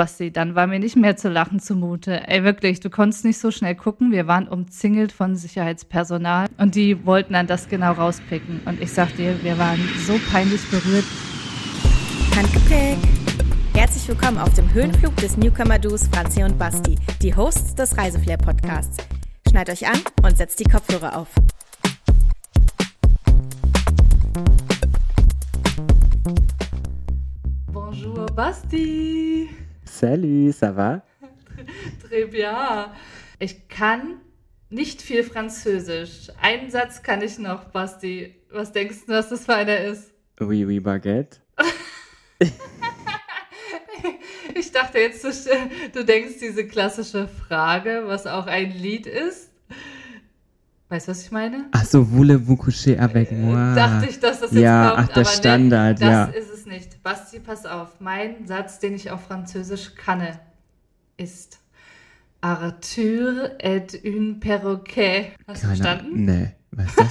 Basti, dann war mir nicht mehr zu lachen zumute. Ey, wirklich, du konntest nicht so schnell gucken. Wir waren umzingelt von Sicherheitspersonal und die wollten dann das genau rauspicken. Und ich sag dir, wir waren so peinlich berührt. Handgepäck. Herzlich willkommen auf dem Höhenflug des Newcomer-Duos Franzi und Basti, die Hosts des Reiseflair-Podcasts. Schneid euch an und setzt die Kopfhörer auf. Bonjour, Basti. Salut, ça va? Très bien. Ich kann nicht viel Französisch. Einen Satz kann ich noch, Basti. Was denkst du, was das für einer ist? Oui, oui, Baguette. ich dachte jetzt, du, du denkst diese klassische Frage, was auch ein Lied ist. Weißt du, was ich meine? Ach so, voulez-vous coucher avec moi? Dachte ich, dass das jetzt ja, kommt. ach, der Standard, nee, das ja. ist nicht. Basti, pass auf. Mein Satz, den ich auf Französisch kanne, ist Arthur est un perroquet. Hast du Keine verstanden? Nee, was ist das?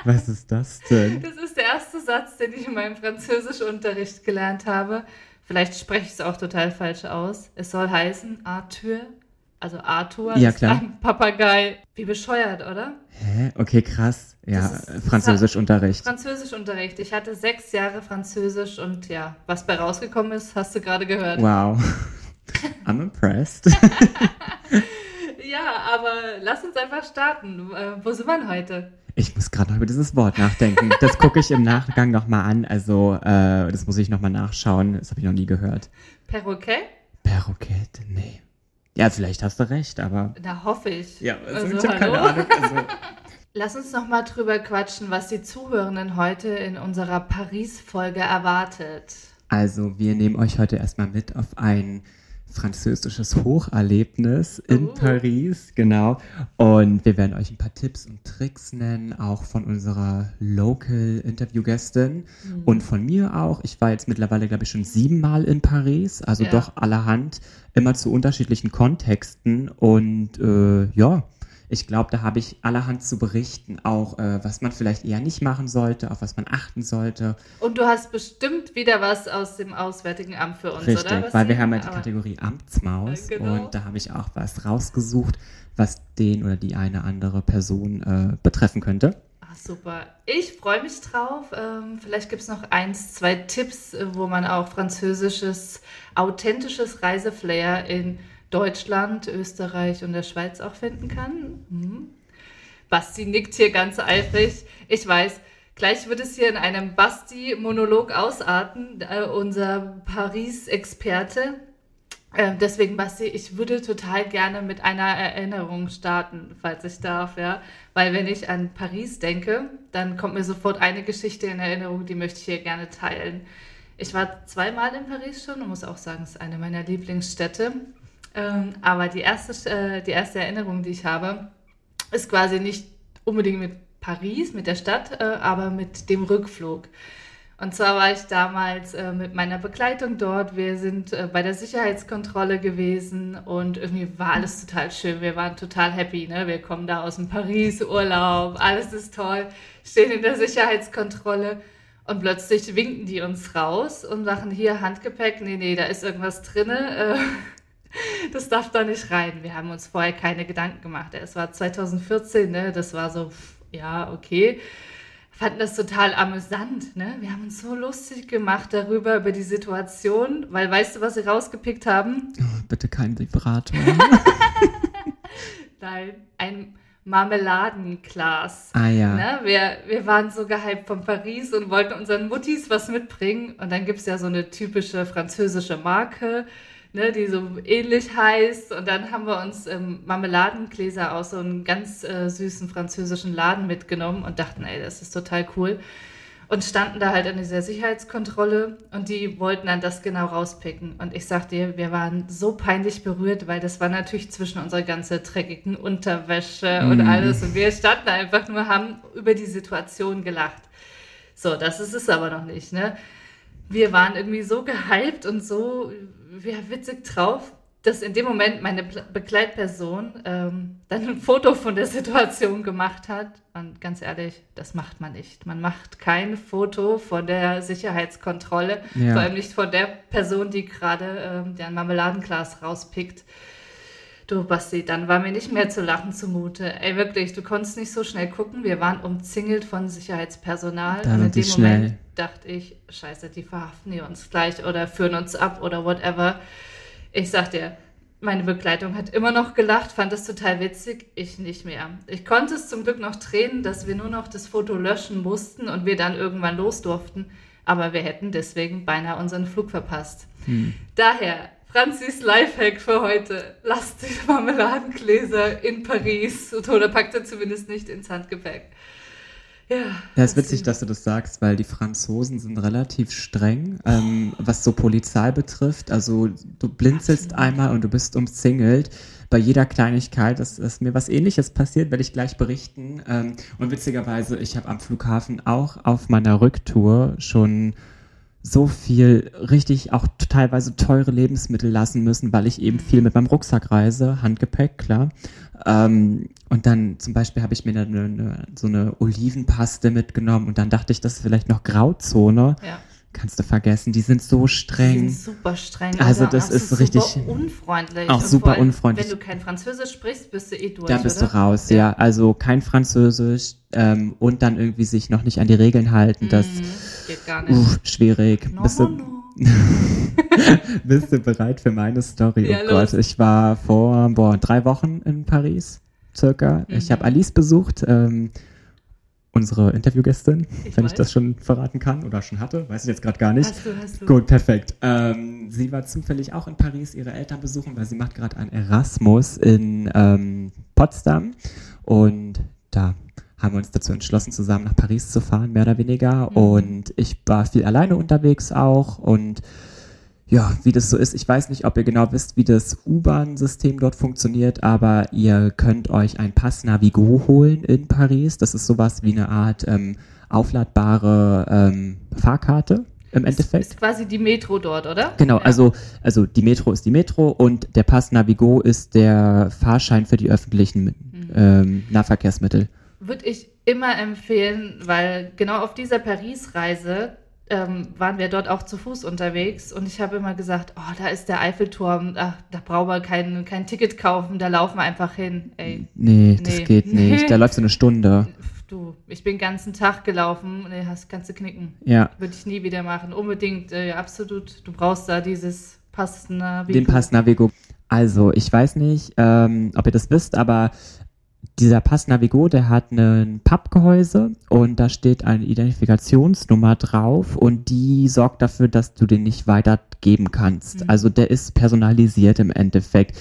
was ist das denn? Das ist der erste Satz, den ich in meinem Französischunterricht gelernt habe. Vielleicht spreche ich es auch total falsch aus. Es soll heißen Arthur, also Arthur Ja, ist klar. ein Papagei. Wie bescheuert, oder? Hä? Okay, krass. Ja, Französischunterricht. Französischunterricht. Ich hatte sechs Jahre Französisch und ja, was bei rausgekommen ist, hast du gerade gehört. Wow. I'm impressed. Ja, aber lass uns einfach starten. Äh, wo sind wir heute? Ich muss gerade noch über dieses Wort nachdenken. Das gucke ich im Nachgang nochmal an. Also, äh, das muss ich nochmal nachschauen. Das habe ich noch nie gehört. Perroquet? Perroquette? Nee. Ja, vielleicht hast du recht, aber. Da hoffe ich. Ja, also, Also, ich habe keine? Ahnung. Also, Lass uns noch mal drüber quatschen, was die Zuhörenden heute in unserer Paris-Folge erwartet. Also, wir nehmen euch heute erstmal mit auf ein französisches Hocherlebnis in Uh. Paris, genau. Und wir werden euch ein paar Tipps und Tricks nennen, auch von unserer Local-Interview-Gästin Mhm. und von mir auch. Ich war jetzt mittlerweile, glaube ich, schon siebenmal in Paris, also Ja. doch allerhand, immer zu unterschiedlichen Kontexten. Und äh, ja, ich glaube, da habe ich allerhand zu berichten, auch äh, was man vielleicht eher nicht machen sollte, auf was man achten sollte. Und du hast bestimmt wieder was aus dem Auswärtigen Amt für uns, Richtig, oder? weil wir haben ja die Kategorie Amtsmaus Äh, genau. und da habe ich auch was rausgesucht, was den oder die eine andere Person äh, betreffen könnte. Ach, super. Ich freue mich drauf. Ähm, vielleicht gibt es noch eins, zwei Tipps, äh, wo man auch französisches, authentisches Reiseflair in Deutschland, Österreich und der Schweiz auch finden kann. Mhm. Basti nickt hier ganz eifrig. Ich weiß, gleich wird es hier in einem Basti-Monolog ausarten, äh, unser Paris-Experte. Äh, deswegen, Basti, ich würde total gerne mit einer Erinnerung starten, falls ich darf, ja. Weil wenn ich an Paris denke, dann kommt mir sofort eine Geschichte in Erinnerung, die möchte ich hier gerne teilen. Ich war zweimal in Paris schon und muss auch sagen, es ist eine meiner Lieblingsstädte. Ähm, aber die erste, äh, die erste Erinnerung, die ich habe, ist quasi nicht unbedingt mit Paris, mit der Stadt, äh, aber mit dem Rückflug. Und zwar war ich damals äh, mit meiner Begleitung dort. Wir sind äh, bei der Sicherheitskontrolle gewesen und irgendwie war alles total schön. Wir waren total happy. Ne? Wir kommen da aus dem Paris-Urlaub, alles ist toll, stehen in der Sicherheitskontrolle und plötzlich winken die uns raus und sagen hier Handgepäck. Nee, nee, da ist irgendwas drinne. Äh, das darf da nicht rein. Wir haben uns vorher keine Gedanken gemacht. Es war 2014, ne? das war so, pff, ja, okay. Fanden das total amüsant. Ne? Wir haben uns so lustig gemacht darüber, über die Situation, weil weißt du, was sie rausgepickt haben? Oh, bitte kein Vibrator. Nein, ein Marmeladenglas. ah ja. Ne? Wir, wir waren so gehypt von Paris und wollten unseren Muttis was mitbringen. Und dann gibt es ja so eine typische französische Marke, ne, die so ähnlich heißt. Und dann haben wir uns ähm, Marmeladengläser aus so einem ganz äh, süßen französischen Laden mitgenommen und dachten, ey, das ist total cool. Und standen da halt an dieser Sicherheitskontrolle und die wollten dann das genau rauspicken. Und ich sag dir, wir waren so peinlich berührt, weil das war natürlich zwischen unserer ganzen dreckigen Unterwäsche und Mhm. alles. Und wir standen einfach nur, haben über die Situation gelacht. So, das ist es aber noch nicht, ne? Wir waren irgendwie so gehypt und so ja, witzig drauf. dass in dem Moment meine Begleitperson ähm, dann ein Foto von der Situation gemacht hat. Und ganz ehrlich, das macht man nicht. Man macht kein Foto von der Sicherheitskontrolle, ja. vor allem nicht von der Person, die gerade ähm, ein Marmeladenglas rauspickt. Du, Basti, dann war mir nicht mehr zu lachen zumute. Ey, wirklich, du konntest nicht so schnell gucken. Wir waren umzingelt von Sicherheitspersonal. Dann und in dem schnell. Moment dachte ich, scheiße, die verhaften die uns gleich oder führen uns ab oder whatever. Ich sag dir, meine Begleitung hat immer noch gelacht, fand es total witzig, ich nicht mehr. Ich konnte es zum Glück noch drehen, dass wir nur noch das Foto löschen mussten und wir dann irgendwann los durften, aber wir hätten deswegen beinahe unseren Flug verpasst. Hm. Daher Franzis Lifehack für heute. Lasst die Marmeladengläser in Paris oder packt er zumindest nicht ins Handgepäck. Ja, ja, ist witzig, dass du das sagst, weil die Franzosen sind relativ streng, ähm, was so Polizei betrifft. Also du blinzelst einmal und du bist umzingelt. Bei jeder Kleinigkeit ist, ist mir was ähnliches passiert, werde ich gleich berichten. Ähm, und witzigerweise, ich habe am Flughafen auch auf meiner Rücktour schon so viel richtig auch teilweise teure Lebensmittel lassen müssen, weil ich eben viel mit meinem Rucksack reise, Handgepäck, klar. Ähm, und dann zum Beispiel habe ich mir eine, eine, so eine Olivenpaste mitgenommen und dann dachte ich, das ist vielleicht noch Grauzone. Ja. Kannst du vergessen, die sind so streng. Die sind super streng. Also, das ist super richtig unfreundlich. Auch super allem, unfreundlich. Wenn du kein Französisch sprichst, bist du eh durch. Dann bist oder? du raus, ja. ja. Also kein Französisch ähm, und dann irgendwie sich noch nicht an die Regeln halten. Das mm, geht gar nicht. Uh, schwierig. No, bist, du, no, no. bist du bereit für meine Story? Ja, oh Gott, ich war vor boah, drei Wochen in Paris circa. Mhm. Ich habe Alice besucht. Ähm, unsere Interviewgästin, ich wenn weiß. ich das schon verraten kann oder schon hatte, weiß ich jetzt gerade gar nicht. Hast du, hast du. Gut, perfekt. Ähm, sie war zufällig auch in Paris ihre Eltern besuchen, weil sie macht gerade ein Erasmus in ähm, Potsdam und da haben wir uns dazu entschlossen, zusammen nach Paris zu fahren, mehr oder weniger. Mhm. Und ich war viel alleine unterwegs auch und ja, wie das so ist. Ich weiß nicht, ob ihr genau wisst, wie das U-Bahn-System dort funktioniert, aber ihr könnt euch ein Pass Navigo holen in Paris. Das ist sowas wie eine Art ähm, aufladbare ähm, Fahrkarte im Endeffekt. Ist quasi die Metro dort, oder? Genau, ja. also, also die Metro ist die Metro und der Pass Navigo ist der Fahrschein für die öffentlichen mhm. ähm, Nahverkehrsmittel. Würde ich immer empfehlen, weil genau auf dieser Paris-Reise ähm, waren wir dort auch zu Fuß unterwegs und ich habe immer gesagt, oh, da ist der Eiffelturm, ach, da brauchen wir kein, kein Ticket kaufen, da laufen wir einfach hin. Ey, nee, nee, das geht nicht. Da läuft so eine Stunde. Du, ich bin den ganzen Tag gelaufen, nee, hast, du knicken. Ja. Würde ich nie wieder machen. Unbedingt, äh, absolut. Du brauchst da dieses Pass Navigo. Den Pass Navigo. Also, ich weiß nicht, ähm, ob ihr das wisst, aber dieser Pass Navigo, der hat ein Pappgehäuse und da steht eine Identifikationsnummer drauf und die sorgt dafür, dass du den nicht weitergeben kannst. Mhm. Also der ist personalisiert im Endeffekt.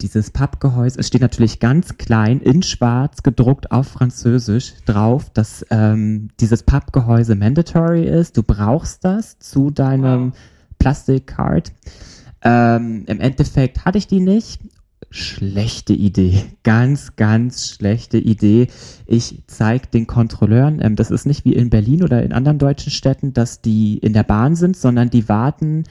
Dieses Pappgehäuse, es steht natürlich ganz klein in schwarz gedruckt auf Französisch drauf, dass ähm, dieses Pappgehäuse mandatory ist. Du brauchst das zu deinem wow. Plastikcard. Ähm, Im Endeffekt hatte ich die nicht schlechte Idee. Ganz, ganz schlechte Idee. Ich zeige den Kontrolleuren, ähm, das ist nicht wie in Berlin oder in anderen deutschen Städten, dass die in der Bahn sind, sondern die warten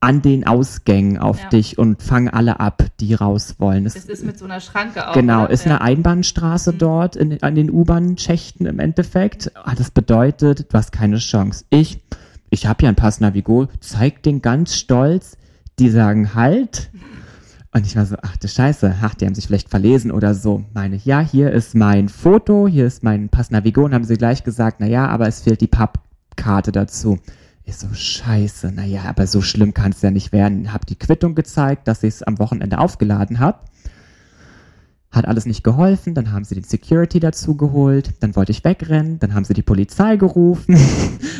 an den Ausgängen auf ja. dich und fangen alle ab, die raus wollen. Es, ist mit so einer Schranke auch. Genau, oder? ist ja. eine Einbahnstraße mhm. dort in, an den U-Bahn-Schächten im Endeffekt. Ah, das bedeutet, du hast keine Chance. Ich, ich habe ja ein Pass Navigo, zeig den ganz stolz. Die sagen halt, und ich war so, ach du Scheiße, ach, die haben sich vielleicht verlesen oder so. Meine, ja, hier ist mein Foto, hier ist mein Pass Navigo und haben sie gleich gesagt, na ja, aber es fehlt die Pappkarte dazu. Ich so, scheiße, na ja, aber so schlimm kann es ja nicht werden. Hab die Quittung gezeigt, dass ich es am Wochenende aufgeladen habe hat alles nicht geholfen, dann haben sie den Security dazu geholt, dann wollte ich wegrennen, dann haben sie die Polizei gerufen.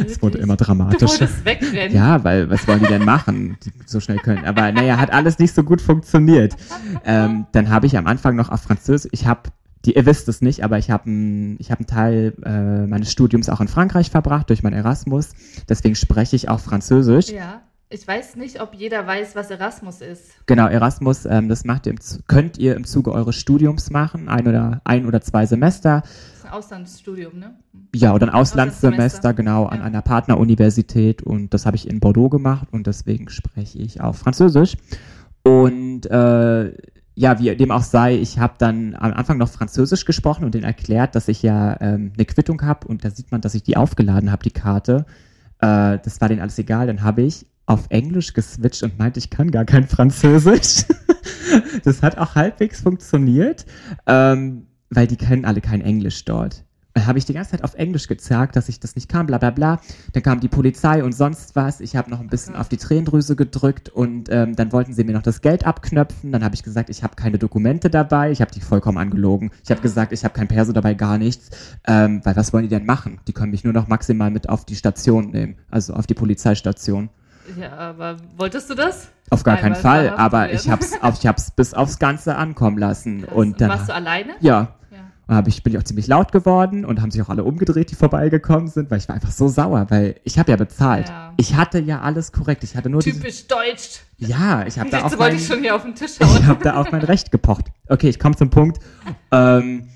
Es wurde immer dramatischer. Du wegrennen? Ja, weil was wollen die denn machen, die so schnell können? Aber naja, hat alles nicht so gut funktioniert. Ähm, dann habe ich am Anfang noch auf Französisch, ich habe die, ihr wisst es nicht, aber ich habe einen hab Teil äh, meines Studiums auch in Frankreich verbracht durch mein Erasmus. Deswegen spreche ich auch Französisch. Ja. Ich weiß nicht, ob jeder weiß, was Erasmus ist. Genau, Erasmus, ähm, das macht ihr könnt ihr im Zuge eures Studiums machen, ein oder ein oder zwei Semester. Das ist ein Auslandsstudium, ne? Ja, oder ein Auslandssemester, genau, ja. an einer Partneruniversität und das habe ich in Bordeaux gemacht und deswegen spreche ich auch Französisch. Und äh, ja, wie dem auch sei, ich habe dann am Anfang noch Französisch gesprochen und denen erklärt, dass ich ja ähm, eine Quittung habe und da sieht man, dass ich die aufgeladen habe, die Karte. Äh, das war denen alles egal. Dann habe ich auf Englisch geswitcht und meinte, ich kann gar kein Französisch. das hat auch halbwegs funktioniert, ähm, weil die kennen alle kein Englisch dort. Dann habe ich die ganze Zeit auf Englisch gezerrt, dass ich das nicht kann, bla bla bla. Dann kam die Polizei und sonst was. Ich habe noch ein bisschen auf die Tränendrüse gedrückt und ähm, dann wollten sie mir noch das Geld abknöpfen. Dann habe ich gesagt, ich habe keine Dokumente dabei. Ich habe die vollkommen angelogen. Ich habe gesagt, ich habe kein Perso dabei, gar nichts. Ähm, weil was wollen die denn machen? Die können mich nur noch maximal mit auf die Station nehmen, also auf die Polizeistation. Ja, aber wolltest du das? Auf gar keinen Fall, aber ich hab's, auf, ich hab's bis aufs Ganze ankommen lassen. Krass. Und dann, warst du alleine? ja, Ja. und ich, bin ich auch ziemlich laut geworden und haben sich auch alle umgedreht, die vorbeigekommen sind, weil ich war einfach so sauer, weil ich habe ja bezahlt. Ja. Ich hatte ja alles korrekt. Ich hatte nur Typisch deutsch. ja, ich habe da auf wollte mein, ich schon hier auf den Tisch ich hauen. habe da auf mein Recht gepocht. Okay, ich komme zum Punkt. Ähm,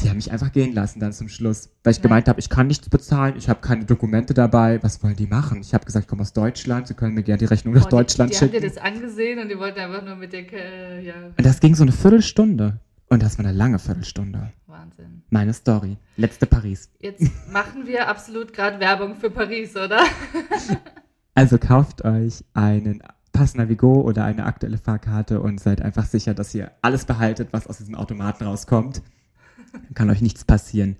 die haben mich einfach gehen lassen dann zum Schluss, weil ich Ja. gemeint habe, ich kann nichts bezahlen, ich habe keine Dokumente dabei. Was wollen die machen? Ich habe gesagt, ich komme aus Deutschland, sie können mir gerne die Rechnung nach Oh, Deutschland die, die haben schicken. dir das angesehen und die wollten einfach nur mit dir, äh, ja, Und das ging so eine Viertelstunde. Und das war eine lange Viertelstunde. Wahnsinn. Meine Story. Letzte Paris. Jetzt machen wir absolut gerade Werbung für Paris, oder? Also kauft euch einen Pass Navigo oder eine aktuelle Fahrkarte und seid einfach sicher, dass ihr alles behaltet, was aus diesem Automaten rauskommt. Kann euch nichts passieren.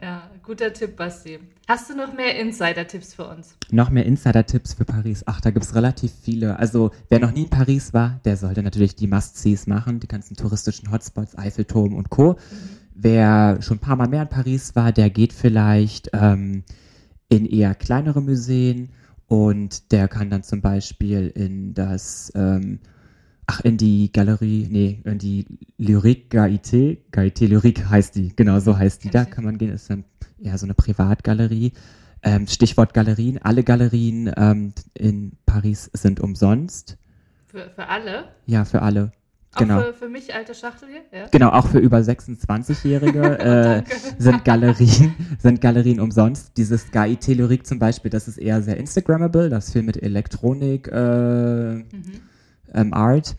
Ja, guter Tipp, Basti. Hast du noch mehr Insider-Tipps für uns? Noch mehr Insider-Tipps für Paris. Ach, da gibt's relativ viele. Also, wer noch nie in Paris war, der sollte natürlich die Must-Sees machen, die ganzen touristischen Hotspots, Eiffelturm und Co. Wer schon ein paar Mal mehr in Paris war, der geht vielleicht ähm, in eher kleinere Museen und der kann dann zum Beispiel in das, ähm, ach, in die Galerie, nee, in die Lyrique Gaité, Gaité Lyrique heißt die, genau so heißt die, da kann man gehen, ist dann eher so eine Privatgalerie. Ähm, Stichwort Galerien, alle Galerien ähm, in Paris sind umsonst. Für, für alle? Ja, für alle. Auch Genau. für, für mich, alte Schachtel hier? Ja. Genau, auch für über 26-Jährige äh, sind Galerien, sind Galerien umsonst. Dieses Gaité Lyrique zum Beispiel, das ist eher sehr Instagrammable, das viel mit Elektronik, äh, Mhm. Ähm, Art.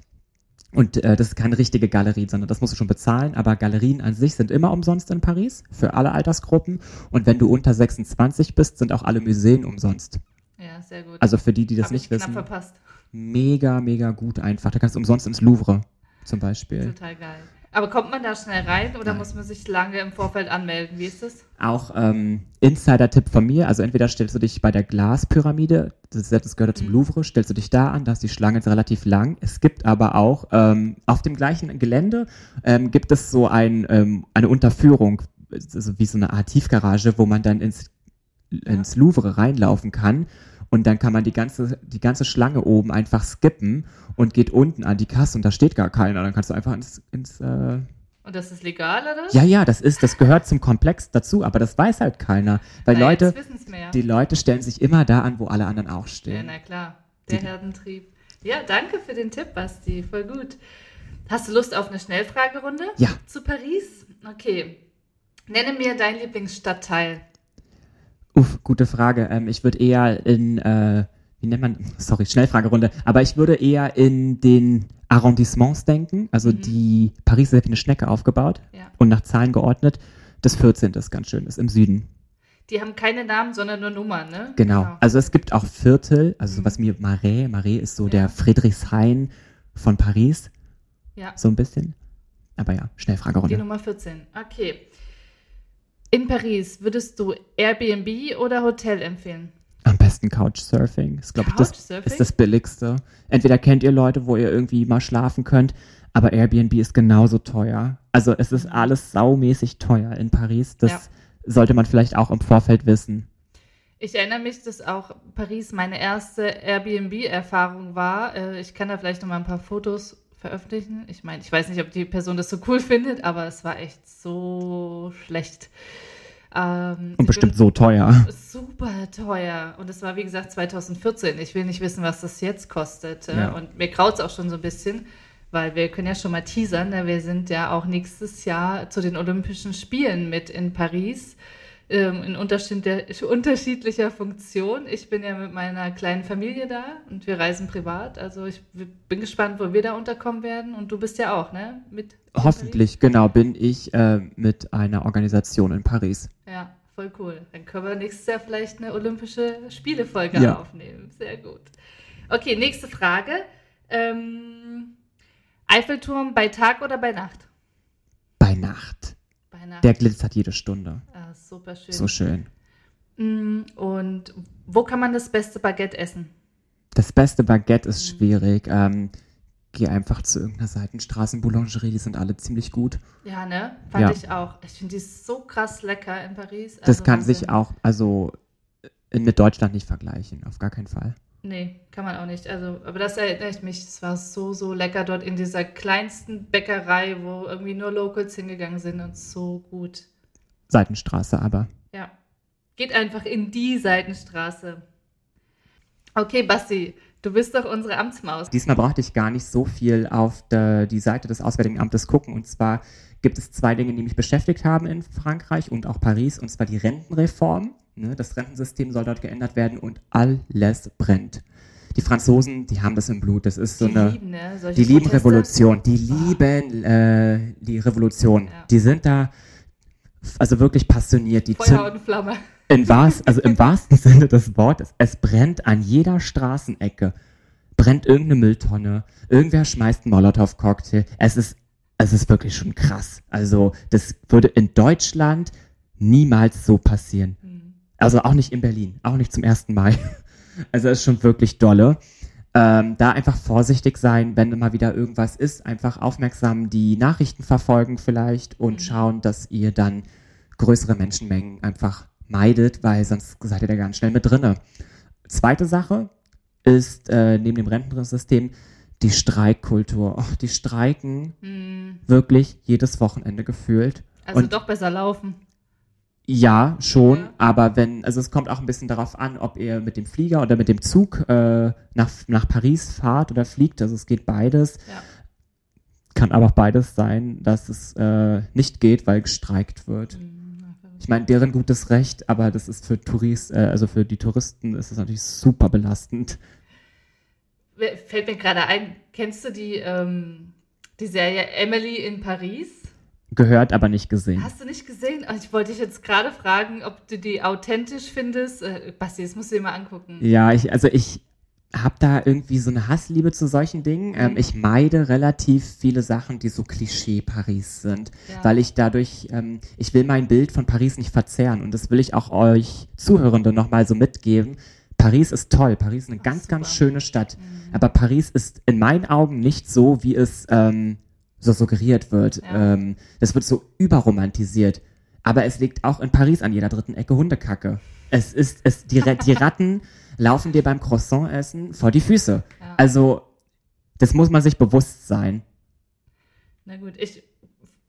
Und äh, das ist keine richtige Galerie, sondern das musst du schon bezahlen. Aber Galerien an sich sind immer umsonst in Paris, für alle Altersgruppen. Und wenn du unter 26 bist, sind auch alle Museen umsonst. Ja, sehr gut. Also für die, die das Hab nicht wissen, verpasst. mega, mega gut einfach. Da kannst du umsonst ins Louvre zum Beispiel. Total geil. Aber kommt man da schnell rein oder Nein. muss man sich lange im Vorfeld anmelden? Wie ist das? Auch ähm, Insider-Tipp von mir, also entweder stellst du dich bei der Glaspyramide, das, das gehört zum Mhm. Louvre, stellst du dich da an, da ist die Schlange jetzt relativ lang. Es gibt aber auch ähm, auf dem gleichen Gelände ähm, gibt es so ein, ähm, eine Unterführung, also wie so eine Art Tiefgarage, wo man dann ins, ins Louvre reinlaufen kann. Und dann kann man die ganze, die ganze Schlange oben einfach skippen und geht unten an die Kasse und da steht gar keiner. Dann kannst du einfach ins, ins äh, Und das ist legal, oder? ja, ja, das ist, das gehört zum Komplex dazu, aber das weiß halt keiner. Weil Na, Leute, die Leute stellen sich immer da an, wo alle anderen auch ja, stehen. na klar. Der Die- Herdentrieb. Ja, danke für den Tipp, Basti. Voll gut. Hast du Lust auf eine Schnellfragerunde? Ja. Zu Paris? Okay. Nenne mir dein Lieblingsstadtteil. Uff, gute Frage. Ähm, ich würde eher in, äh, wie nennt man, sorry, Schnellfragerunde, aber ich würde eher in den Arrondissements denken. Also Mhm. die Paris ist ja wie eine Schnecke aufgebaut Ja. und nach Zahlen geordnet. Das 14. ist ganz schön, ist im Süden. Die haben keine Namen, sondern nur Nummern, ne? Genau. Also es gibt auch Viertel, also Mhm. sowas wie Marais. Marais ist so Ja. der Friedrichshain von Paris, ja. so ein bisschen. Aber ja, Die Schnellfragerunde. Nummer 14. Okay. In Paris würdest du Airbnb oder Hotel empfehlen? Am besten Couchsurfing. Ist, glaube ich, das, Couchsurfing? ist das billigste. Entweder kennt ihr Leute, wo ihr irgendwie mal schlafen könnt, aber Airbnb ist genauso teuer. Also es ist alles saumäßig teuer in Paris. Das Ja. sollte man vielleicht auch im Vorfeld wissen. Ich erinnere mich, dass auch Paris meine erste Airbnb-Erfahrung war. Äh, Ich kann da vielleicht noch mal ein paar Fotos veröffentlichen. Ich meine, ich weiß nicht, ob die Person das so cool findet, aber es war echt so schlecht. Ähm, Und bestimmt so teuer. super teuer. Und es war, wie gesagt, 2014. Ich will nicht wissen, was das jetzt kostet. Ja. Und mir graut es auch schon so ein bisschen, weil wir können ja schon mal teasern. ne? Wir sind ja auch nächstes Jahr zu den Olympischen Spielen mit in Paris. Ähm, in unterschiedlicher Funktion. Ich bin ja mit meiner kleinen Familie da und wir reisen privat. Also ich bin gespannt, wo wir da unterkommen werden. Und du bist ja auch, ne? Mit Hoffentlich, genau, bin ich äh, mit einer Organisation in Paris. Ja, voll cool. Dann können wir nächstes Jahr vielleicht eine Olympische Spielefolge ja. aufnehmen. Sehr gut. Okay, nächste Frage. Ähm, Eiffelturm bei Tag oder bei Nacht? Bei Nacht. Nacht. Der glitzert jede Stunde. Ah, super schön. So schön. Mm, und wo kann man das beste Baguette essen? Das beste Baguette ist mhm. schwierig. Ähm, geh einfach zu irgendeiner Seitenstraßenboulangerie, die sind alle ziemlich gut. Ja, ne? Fand ja. ich auch. Ich finde die so krass lecker in Paris. Also das kann Wahnsinn. sich auch, also mit Deutschland nicht vergleichen, auf gar keinen Fall. Nee, kann man auch nicht. Also, aber das erinnert mich, es war so, so lecker dort in dieser kleinsten Bäckerei, wo irgendwie nur Locals hingegangen sind und so gut. Seitenstraße aber. Ja. Geht einfach in die Seitenstraße. Okay, Basti, du bist doch unsere Amtsmaus. Diesmal brauchte ich gar nicht so viel auf de, die Seite des Auswärtigen Amtes gucken. Und zwar gibt es zwei Dinge, die mich beschäftigt haben in Frankreich und auch Paris. Und zwar die Rentenreform Ne? Das Rentensystem soll dort geändert werden und alles brennt. Die Franzosen, die haben das im Blut. Das ist so die eine. Lieben, ne? die lieben Proteste? Revolution. Die lieben äh, die Revolution. Ja. Die sind da also wirklich passioniert. Die Feuer und Flamme. In was, also im wahrsten Sinne des Wortes. Es brennt an jeder Straßenecke. Brennt irgendeine Mülltonne. Irgendwer schmeißt einen Molotow-Cocktail. Es ist, es ist wirklich schon krass. Also, das würde in Deutschland niemals so passieren. Also auch nicht in Berlin, auch nicht zum ersten Mai. Also es ist schon wirklich dolle. Ähm, da einfach vorsichtig sein, wenn immer wieder irgendwas ist, einfach aufmerksam die Nachrichten verfolgen vielleicht und mhm. schauen, dass ihr dann größere Menschenmengen einfach meidet, weil sonst seid ihr da ganz schnell mit drinne. Zweite Sache ist äh, neben dem Rentensystem die Streikkultur. Oh, die streiken mhm. wirklich jedes Wochenende gefühlt. Also und doch besser laufen. Ja, schon, ja. aber wenn, also es kommt auch ein bisschen darauf an, ob ihr mit dem Flieger oder mit dem Zug äh, nach, nach Paris fahrt oder fliegt, also es geht beides. Ja. Kann aber auch beides sein, dass es äh, nicht geht, weil gestreikt wird. Mhm, ich meine, deren gutes Recht, aber das ist für Tourist, äh, also für die Touristen ist es natürlich super belastend. Fällt mir gerade ein, kennst du die, ähm, die Serie Emily in Paris? Gehört, aber nicht gesehen. Hast du nicht gesehen? Also ich wollte dich jetzt gerade fragen, ob du die authentisch findest. Äh, Basti, das musst du dir mal angucken. Ja, ich, also ich habe da irgendwie so eine Hassliebe zu solchen Dingen. Mhm. Ähm, ich meide relativ viele Sachen, die so Klischee Paris sind, ja. weil ich dadurch, ähm, ich will mein Bild von Paris nicht verzerren und das will ich auch euch Zuhörende nochmal so mitgeben. Paris ist toll, Paris ist eine Ach, ganz, super. ganz schöne Stadt, mhm. aber Paris ist in meinen Augen nicht so, wie es ähm, so suggeriert wird. Ja. Ähm, das wird so überromantisiert. Aber es liegt auch in Paris an jeder dritten Ecke Hundekacke. Es ist, es, die, die Ratten laufen dir beim Croissant essen vor die Füße. Ja. Also, das muss man sich bewusst sein. Na gut, ich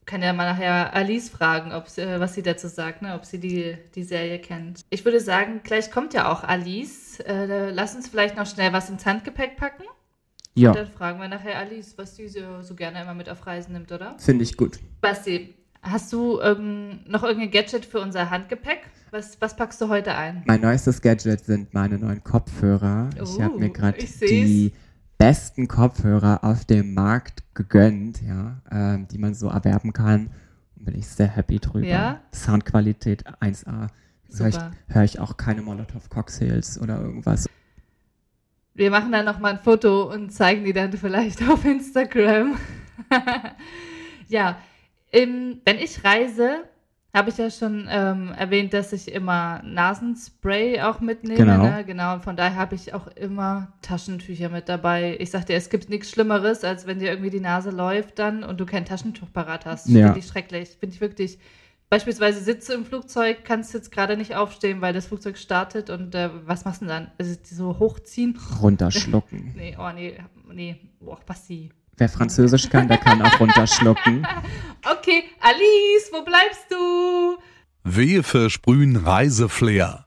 kann ja mal nachher Alice fragen, ob sie, was sie dazu sagt, ne? ob sie die, die Serie kennt. Ich würde sagen, gleich kommt ja auch Alice. Äh, lass uns vielleicht noch schnell was ins Handgepäck packen. Ja. Und dann fragen wir nachher Alice, was die so, so gerne immer mit auf Reisen nimmt, oder? Finde ich gut. Basti, hast du irgend, noch irgendein Gadget für unser Handgepäck? Was, was packst du heute ein? Mein neuestes Gadget sind meine neuen Kopfhörer. Uh, ich habe mir gerade die besten Kopfhörer auf dem Markt gegönnt, ja, ähm, die man so erwerben kann. Und bin ich sehr happy drüber. Ja? Soundqualität 1A. Höre ich, hör ich auch keine Molotov-Cocktails oder irgendwas. Wir machen dann noch mal ein Foto und zeigen die dann vielleicht auf Instagram. ja, im, wenn ich reise, habe ich ja schon ähm, erwähnt, dass ich immer Nasenspray auch mitnehme. Genau. Ne? genau. Von daher habe ich auch immer Taschentücher mit dabei. Ich sagte, es gibt nichts Schlimmeres, als wenn dir irgendwie die Nase läuft dann und du kein Taschentuch parat hast. Ja. Finde ich schrecklich. Finde ich wirklich beispielsweise sitze im Flugzeug, kannst jetzt gerade nicht aufstehen, weil das Flugzeug startet und äh, was machst du dann? Also so hochziehen? Runterschlucken. nee, oh nee, nee, boah, Basti. Wer Französisch kann, der kann auch runterschlucken. Okay, Alice, wo bleibst du? Wir versprühen Reiseflair.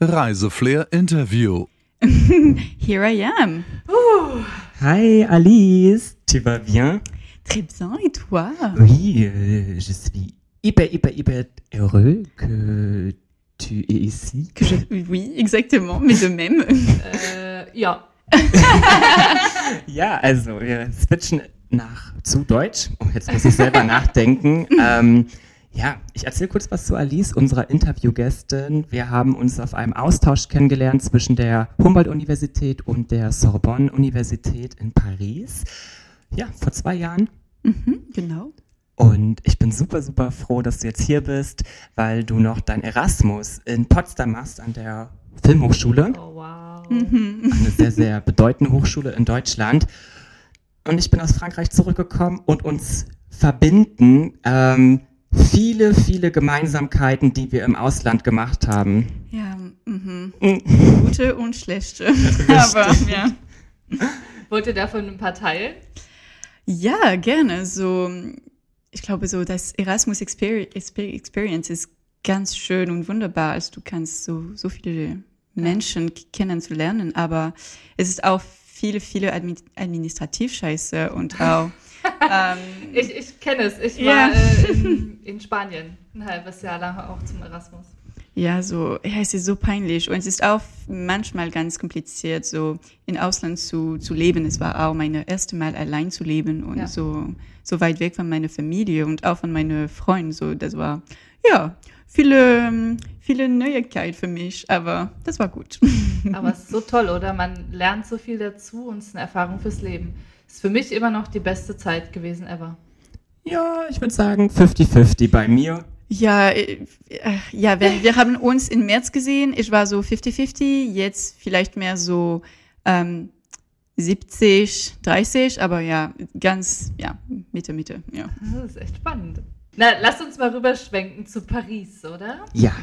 Reiseflair Interview. Here I am. Uh. Hi Alice, tu vas bien? Très bien, et toi Oui, euh, je suis hyper, hyper, hyper heureux que tu es ici. Que je, oui, exactement, mais de même. Äh, ja. Ja, also wir switchen nach zu Deutsch. Oh, jetzt muss ich selber nachdenken. Ähm, ja, ich erzähle kurz was zu Alice, unserer Interviewgästin. Wir haben uns auf einem Austausch kennengelernt zwischen der Humboldt-Universität und der Sorbonne-Universität in Paris. Ja, vor zwei Jahren. Mhm, genau. Und ich bin super, super froh, dass du jetzt hier bist, weil du noch dein Erasmus in Potsdam machst an der Filmhochschule. Oh, wow. Eine sehr, sehr bedeutende Hochschule in Deutschland. Und ich bin aus Frankreich zurückgekommen und uns verbinden ähm, viele, viele Gemeinsamkeiten, die wir im Ausland gemacht haben. Ja, mhm. Gute und schlechte. Aber ja. Wollt ihr davon ein paar teilen? Ja, gerne. So, ich glaube, so das Erasmus Exper Exper Experience ist ganz schön und wunderbar. Also du kannst so, so viele Menschen kennenzulernen, aber es ist auch viele, viele Admi Administrativscheiße und auch ähm, Ich, ich kenne es. Ich war Ja. äh, in, in Spanien ein halbes Jahr lang auch zum Erasmus. Ja, so, ja, es ist so peinlich und es ist auch manchmal ganz kompliziert, so in Ausland zu, zu leben. Es war auch meine erste Mal allein zu leben und Ja. so, so weit weg von meiner Familie und auch von meinen Freunden. So, das war, ja, viele, ähm, viele Neuigkeit für mich, aber das war gut. Aber es ist so toll, oder? Man lernt so viel dazu und es ist eine Erfahrung fürs Leben. Ist für mich immer noch die beste Zeit gewesen ever. Ja, ich würde sagen 50-50 bei mir. Ja, äh, äh, ja, wir, wir haben uns im März gesehen. Ich war so 50-50, jetzt vielleicht mehr so ähm, 70, 30, aber ja, ganz, ja, Mitte, Mitte, ja. Das ist echt spannend. Na, lasst uns mal rüberschwenken zu Paris, oder? Ja,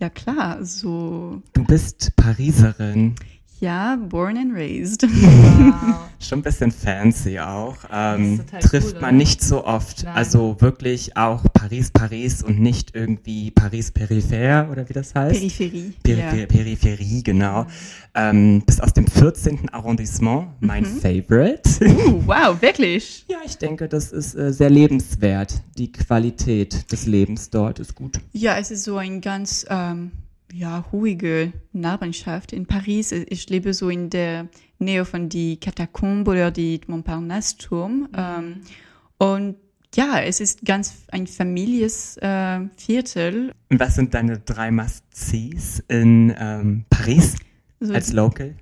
Ja, klar, so, du bist Pariserin. Ja, born and raised. Wow. Schon ein bisschen fancy auch. Ähm, trifft cool, man oder? nicht so oft. Nein. Also wirklich auch Paris, Paris und nicht irgendwie Paris peripher oder wie das heißt. Peripherie. Peripher ja. Peripherie, genau. Ähm, bist aus dem 14. Arrondissement, mein Favorite. Uh, wow, wirklich? ja, ich denke, das ist äh, sehr lebenswert. Die Qualität des Lebens dort ist gut. Ja, es ist so ein ganz ähm, ja, ruhige Nachbarschaft in Paris. Ich lebe so in der Nähe von die Katakombe oder die Montparnasse-Turm. Ähm, und ja, es ist ganz ein families äh, Viertel. Und was sind deine drei Must-Sees in ähm, Paris So als Local?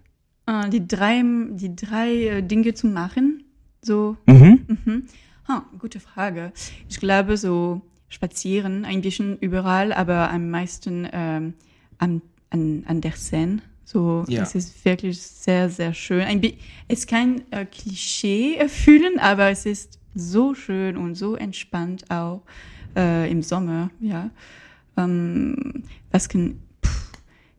äh, die drei, die drei äh, Dinge zu machen. So, Mhm. Mhm. Ha, gute Frage. Ich glaube, so spazieren ein bisschen überall, aber am meisten ähm, an, an, an der Seine. So, Ja. es ist wirklich sehr, sehr schön. Ein es kann äh, Klischee erfüllen, aber es ist so schön und so entspannt auch äh, im Sommer, ja. Ähm, was kann, pff,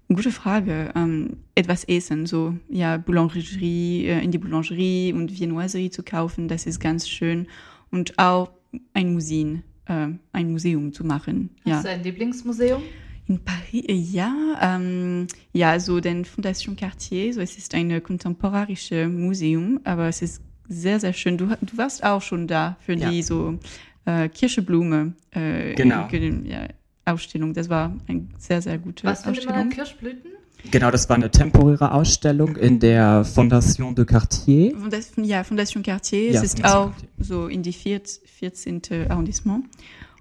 gute Frage. Ähm, etwas essen, so, ja, Boulangerie, äh, in die Boulangerie und Viennoiserie zu kaufen, das ist ganz schön. Und auch ein Museum, äh, ein Museum zu machen, ja. Hast du ein Lieblingsmuseum? In Paris, äh, ja, ähm, ja, so den Fondation Cartier, so es ist ein kontemporarisches Museum, aber es ist sehr, sehr schön. Du, du warst auch schon da für Ja. die so äh, Kirscheblume äh, Genau. ge- ja, Ausstellung. Das war eine sehr, sehr gute Was Ausstellung. Kirschblüten? Genau, das war eine temporäre Ausstellung in der Fondation de Cartier. Ja, Fondation Cartier. Ja, es ist Fondation auch Cartier. so in die viert, 14. Arrondissement.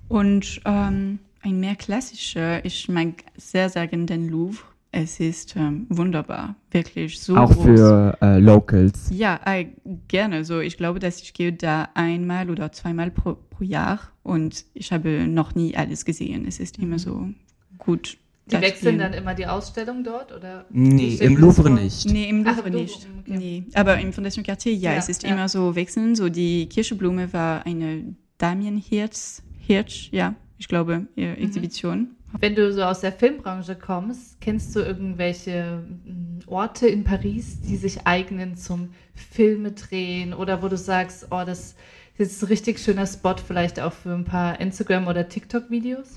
Und ähm, ein mehr klassischer, ich mag sehr, sehr gerne den Louvre. Es ist ähm, wunderbar, wirklich so Auch groß. für äh, Locals. Ja, äh, gerne. So, ich glaube, dass ich gehe da einmal oder zweimal pro, pro Jahr und ich habe noch nie alles gesehen. Es ist immer so gut. Die wechseln dann immer die Ausstellung dort? Oder Nee, im Louvre nicht. Nee, im Ach, Louvre Louvre, nicht. okay. Nee. Aber im Fondation Cartier, ja, Ja, es ist ja. immer so wechseln. So die Kirscheblume war eine Damien Hirsch, Hirsch, ja, ich glaube, Mhm. Exhibition. Wenn du so aus der Filmbranche kommst, kennst du irgendwelche mm, Orte in Paris, die sich eignen zum Filme drehen oder wo du sagst, oh, das ist ein richtig schöner Spot, vielleicht auch für ein paar Instagram- oder TikTok-Videos?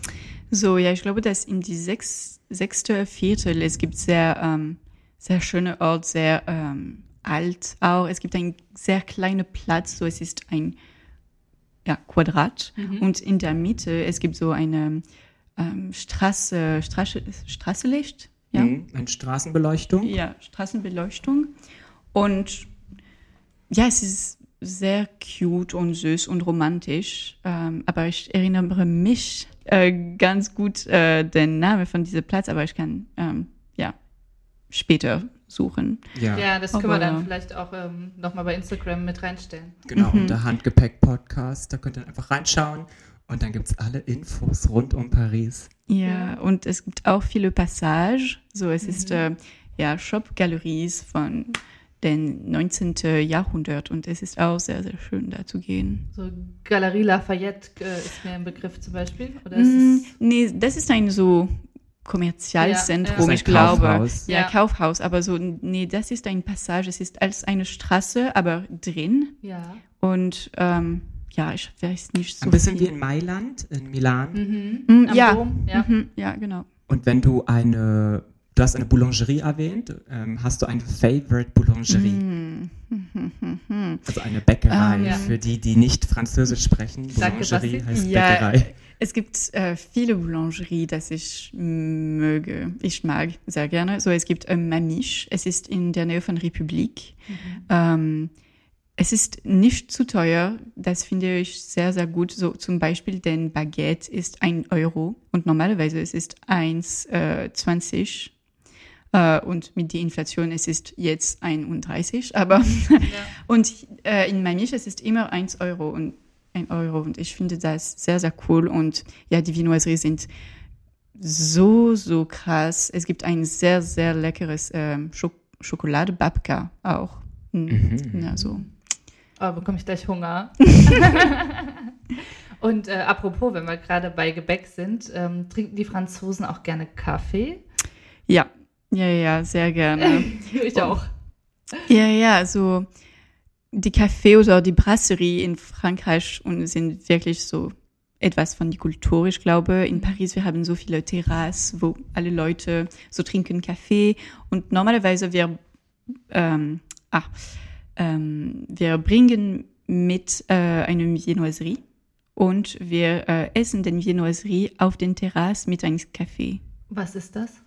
So, ja, ich glaube, dass in die sechs, sechste Viertel, es gibt sehr, ähm, sehr schöne Ort, sehr ähm, alt auch. Es gibt einen sehr kleinen Platz, so es ist ein ja, Quadrat. Und in der Mitte, es gibt so eine ähm, Straße, Straße, Straßenlicht. Ja, Mhm. Eine Straßenbeleuchtung. ja, Straßenbeleuchtung. Und ja, es ist sehr cute und süß und romantisch. Ähm, aber ich erinnere mich äh, ganz gut äh, den Namen von diesem Platz, aber ich kann ähm, ja später suchen. Ja, Ja, das können wir dann vielleicht auch ähm, nochmal bei Instagram mit reinstellen. genau. Mhm. Unter Handgepäck Podcast. Da könnt ihr einfach reinschauen. Und dann gibt es alle Infos rund um Paris. Ja, und es gibt auch viele Passages. So, es ist äh, ja Shop-Galeries von den 19. Jahrhundert und es ist auch sehr, sehr schön da zu gehen. So Galerie Lafayette äh, ist mir ein Begriff zum Beispiel. Oder ist Mm, nee, das ist ein so Kommerzialzentrum, Ja, ja. ich glaube. Kaufhaus. Ja, Ja. Kaufhaus, aber so, nee, das ist ein Passage. Es ist als eine Straße, aber drin. ja. Und ähm, ja, ich weiß nicht so Ein bisschen wie viel. in Mailand, in Milan. Mhm. Am ja. Dom, ja. Mhm, ja, genau. Und wenn du eine, du hast eine Boulangerie erwähnt, ähm, hast du eine Favorite Boulangerie? Mm. Also eine Bäckerei ja. für die, die nicht Französisch sprechen. Boulangerie heißt Ja, Bäckerei. es gibt äh, viele Boulangerie, das ich möge. Ich mag sehr gerne. So, es gibt äh, Mamiche. Es ist in der Nähe von Republik. Ähm, es ist nicht zu teuer. Das finde ich sehr, sehr gut. So zum Beispiel, denn Baguette ist ein Euro und normalerweise es ist 1,20 äh, und mit der Inflation es ist jetzt 31, aber und äh, in Mamiche es ist immer 1 Euro und ein Euro und ich finde das sehr, sehr cool und ja, die Viennoiserie sind so, so krass. Es gibt ein sehr, sehr leckeres ähm, Schok Schokolade Babka auch. Mhm. Ja, so. Oh, bekomme ich gleich Hunger. Und äh, apropos, wenn wir gerade bei Gebäck sind, ähm, trinken die Franzosen auch gerne Kaffee? Ja, ja, ja, sehr gerne. ich auch. ja, ja, so die Café oder die Brasserie in Frankreich und sind wirklich so etwas von die Kultur, ich glaube. In Paris, wir haben so viele Terrassen, wo alle Leute so trinken Kaffee und normalerweise wir, ähm, ah, ähm, wir bringen mit äh, eine Viennoiserie und wir äh, essen den Viennoiserie auf den Terrassen mit einem Kaffee. Was ist das?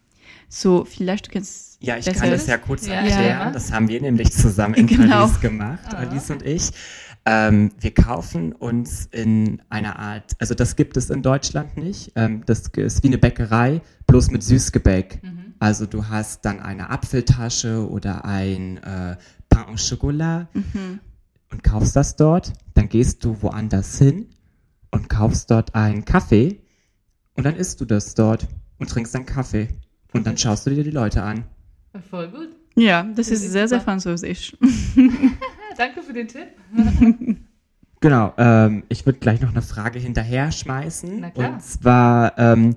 So, vielleicht du kannst Ja, ich kann das ja kurz Ja. erklären. Das haben wir nämlich zusammen in Genau. Paris gemacht, Alice und ich. Ähm, wir kaufen uns in einer Art, also das gibt es in Deutschland nicht. Ähm, das ist wie eine Bäckerei, bloß mit Süßgebäck. Also du hast dann eine Apfeltasche oder ein äh, Pain au Chocolat und kaufst das dort. Dann gehst du woanders hin und kaufst dort einen Kaffee und dann isst du das dort und trinkst dann Kaffee. Und dann schaust du dir die Leute an. Voll gut. Ja, das ist ist sehr, sehr französisch. Danke für den Tipp. Genau, ähm, ich würde gleich noch eine Frage hinterher schmeißen. Na klar. Und zwar, ähm,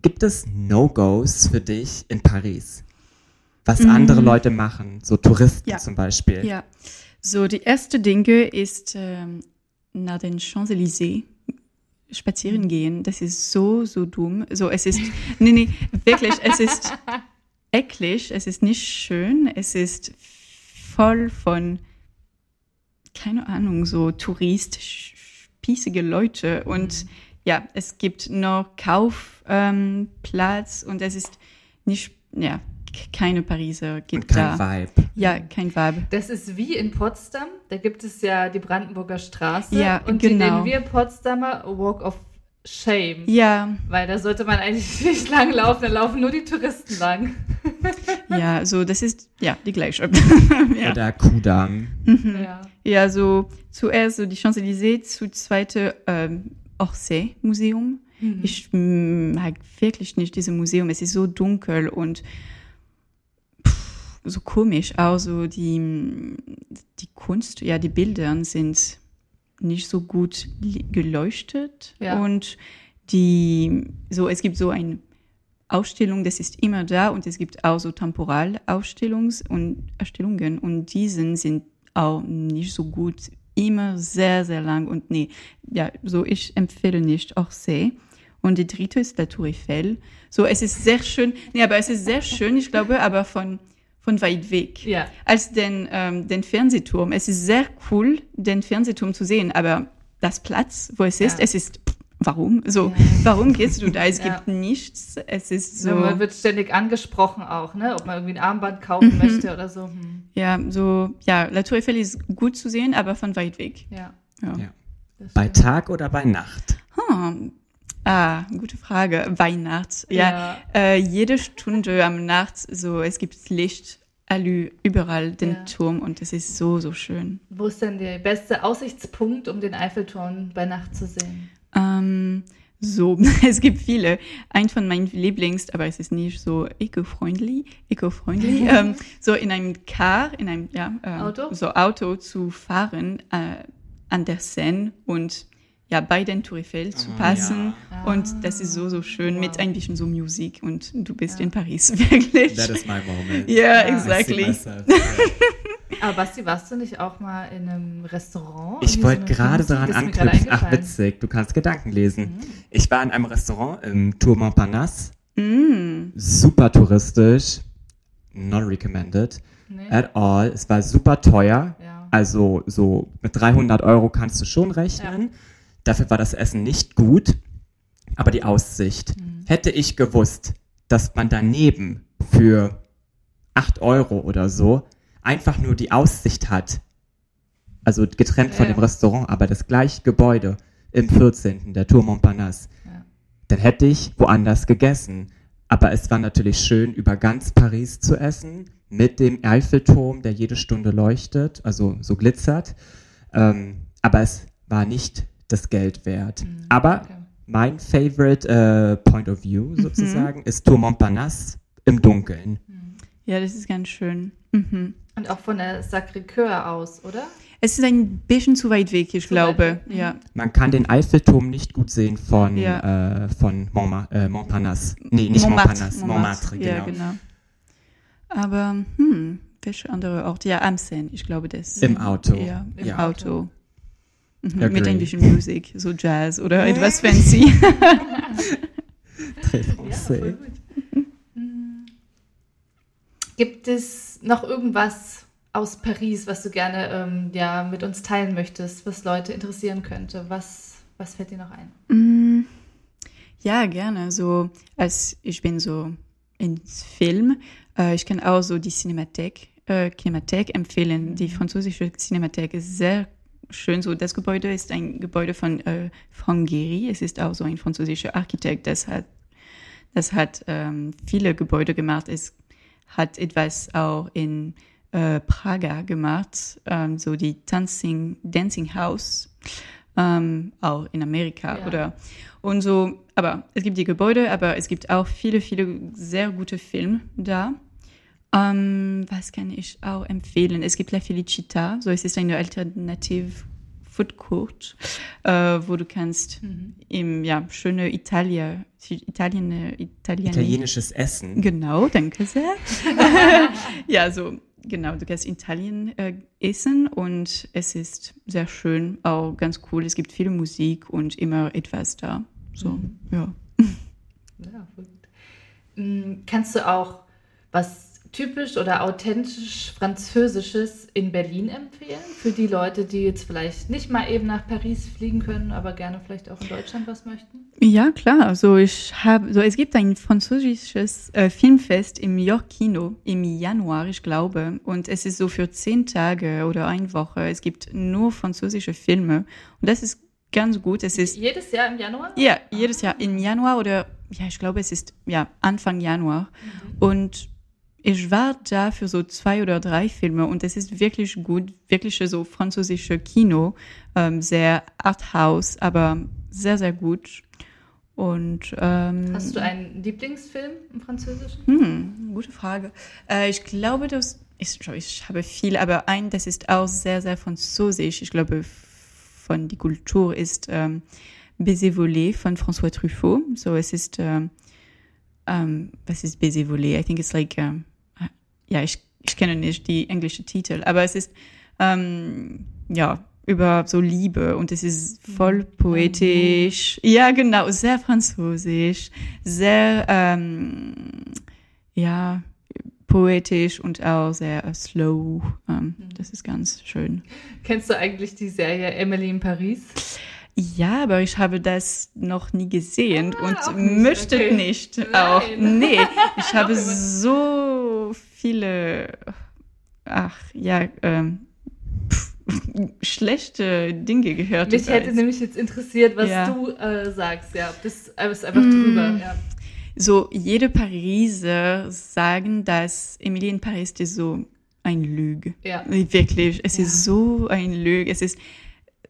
gibt es No-Gos für dich in Paris? Was andere Leute machen, so Touristen Mhm. Ja. zum Beispiel. Ja. So, die erste Dinge ist ähm, nach den Champs-Élysées spazieren gehen. Das ist so, so dumm. So, es ist, nee, nee, wirklich, es ist eklig, es ist nicht schön, es ist voll von, keine Ahnung, so Tourist, spießige Leute und ja, es gibt noch Kaufplatz ähm, und es ist nicht, ja, keine Pariser gibt kein da. Vibe. Ja, kein Vibe. Das ist wie in Potsdam. Da gibt es ja die Brandenburger Straße. Ja, und die genau. nennen wir Potsdamer Walk of Shame. Ja, Weil da sollte man eigentlich nicht lang laufen, da laufen nur die Touristen lang. ja, so, das ist, ja, die gleiche. ja. Oder Kudamm. Ja. ja, so, zuerst so die Champs-Élysées, zu zweite, ähm, Orsay-Museum. Ich mm, mag wirklich nicht dieses Museum. Es ist so dunkel und so komisch. Auch so die, die Kunst, ja, die Bilder sind nicht so gut geleuchtet. Ja. Und die, so, es gibt so eine Ausstellung, das ist immer da und es gibt auch so Temporalausstellungs- und Erstellungen und diesen sind auch nicht so gut, immer sehr, sehr lang und nee, ja, so ich empfehle nicht Orsay. Und die dritte ist la Tour Eiffel. So, es ist sehr schön, nee, aber es ist sehr schön, ich glaube, aber von, von weit weg. Ja. Als den, ähm, den Fernsehturm. Es ist sehr cool, den Fernsehturm zu sehen, aber das Platz, wo es ist. Ja. Es ist, warum? So, Ja. warum gehst du da? Es Ja. gibt nichts. Es ist So. so, Man wird ständig angesprochen auch, ne? Ob man irgendwie ein Armband kaufen Mhm. möchte oder so. Hm. ja, so, ja, La Tour Eiffel ist gut zu sehen, aber von weit weg. Ja. Ja. Ja. Bei. Tag oder bei Nacht? Hm. Ah, gute Frage. Weihnachts. Ja, Ja. Äh, jede Stunde am Nacht, so, es gibt Licht, allü, überall den Ja. Turm und es ist so, so schön. Wo ist denn der beste Aussichtspunkt, um den Eiffelturm bei Nacht zu sehen? Ähm, so, es gibt viele. Ein von meinen Lieblings, aber es ist nicht so eco-freundly, eco-freundly, ähm, so in einem Car, in einem ja, ähm, Auto? so Auto zu fahren äh, an der Seine und ja, bei den Tour Eiffel zu Ah, passen. ja. Und das ist so, so schön Wow. mit ein bisschen so Musik und du bist in Paris, wirklich. That is my moment. Yeah, Ja. exactly. Aber Basti, warst du nicht auch mal in einem Restaurant? Ich wollte so gerade daran anknüpfen. Ach, witzig, du kannst Gedanken lesen. Ich war in einem Restaurant im Tour Montparnasse. Mm, Super touristisch. Not recommended Nee. at all. Es war super teuer. Ja. Also so mit 300 Euro kannst du schon rechnen. Dafür war das Essen nicht gut. Aber die Aussicht. Mhm. Hätte ich gewusst, dass man daneben für 8 Euro oder so einfach nur die Aussicht hat, also getrennt von Ja. dem Restaurant, aber das gleiche Gebäude im 14., der Tour Montparnasse, Ja. dann hätte ich woanders gegessen. Aber es war natürlich schön, über ganz Paris zu essen, mit dem Eiffelturm, der jede Stunde leuchtet, also so glitzert. Ähm, aber es war nicht das Geld wert. Aber Mhm. okay. mein favorite äh, point of view sozusagen ist Tour Montparnasse im Dunkeln. ja, das ist ganz schön. Mhm. Und auch von der Sacré-Cœur aus, oder? Es ist ein bisschen zu weit weg, ich Zu glaube. weg, mhm. Ja. Man kann den Eiffelturm nicht gut sehen von, Ja. äh, von Montma äh, Montparnasse. Nee, nicht Montmartre, Montparnasse, Montmartre, genau. Ja, genau. Aber, hm, welche andere Ort? Ja, am Seine, ich glaube das. Im Auto. Ja, im Ja. Auto. Mhm, Agree. mit ein bisschen Musik, so Jazz oder etwas fancy. Très Ja, voll français. gut. Hm. Gibt es noch irgendwas aus Paris, was du gerne ähm, ja, mit uns teilen möchtest, was Leute interessieren könnte? Was, was fällt dir noch ein? Mm, Ja, gerne. So, als ich bin so ins Film, äh, ich kann auch so die Cinemathek, äh, Kinemathek empfehlen. Die französische Cinemathek ist sehr schön. So, das Gebäude ist ein Gebäude von äh, Franck Gehry. Es ist auch so ein französischer Architekt. Das hat, das hat ähm, viele Gebäude gemacht. Es hat etwas auch in äh, Praga gemacht, ähm, so die Dancing, Dancing House, ähm, auch in Amerika Ja. oder und so. Aber es gibt die Gebäude, aber es gibt auch viele, viele sehr gute Filme da. Ähm, was kann ich auch empfehlen? Es gibt La Felicita, so es ist eine alternative Food Court, äh, wo du kannst im ja schöne Italia, Italien, Italien, Italienisches Essen. Genau, danke sehr. ja, so, genau, du kannst in Italien äh, essen und es ist sehr schön, auch ganz cool. Es gibt viel Musik und immer etwas da. So, ja. Ja, voll gut. Hm, Kannst du auch was typisch oder authentisch Französisches in Berlin empfehlen? Für die Leute, die jetzt vielleicht nicht mal eben nach Paris fliegen können, aber gerne vielleicht auch in Deutschland was möchten? Ja, klar. Also ich habe, so es gibt ein französisches äh, Filmfest im York Kino im Januar, ich glaube, und es ist so für zehn Tage oder eine Woche. Es gibt nur französische Filme und das ist ganz gut. Es ist Jedes Jahr im Januar? Ja, jedes Jahr im Januar oder ja, ich glaube, es ist ja Anfang Januar. Und ich war da für so zwei oder drei Filme und es ist wirklich gut, wirklich so französische Kino, ähm, sehr Arthouse, aber sehr, sehr gut. Und ähm, Hast du einen Lieblingsfilm im Französischen? hm, gute Frage. Äh, ich glaube, das ist, ich habe viel, aber ein, das ist auch sehr, sehr französisch. Ich glaube, von die Kultur ist ähm, Baiser volé von François Truffaut. So, es ist, ähm, ähm, was ist Baiser volé? I think it's like, ähm, ja, ich, ich kenne nicht die englische Titel, aber es ist, ähm, ja, über so Liebe und es ist voll poetisch. Ja, genau, sehr französisch, sehr, ähm, ja, poetisch und auch sehr äh, slow. Ähm, das ist ganz schön. Kennst du eigentlich die Serie Emily in Paris? Ja, aber ich habe das noch nie gesehen Ah, und nicht, möchte okay. nicht Nein. auch. Nee, ich habe so viele, ach ja, ähm, pff, schlechte Dinge gehört. Mich hätte nämlich jetzt interessiert, was Ja. du äh, sagst. Ja, das ist einfach drüber. Ja. So, jede Pariser sagen, dass Emily in Paris ist so ein Lüge. Ja. Wirklich, es Ja. ist so ein Lüge. Es ist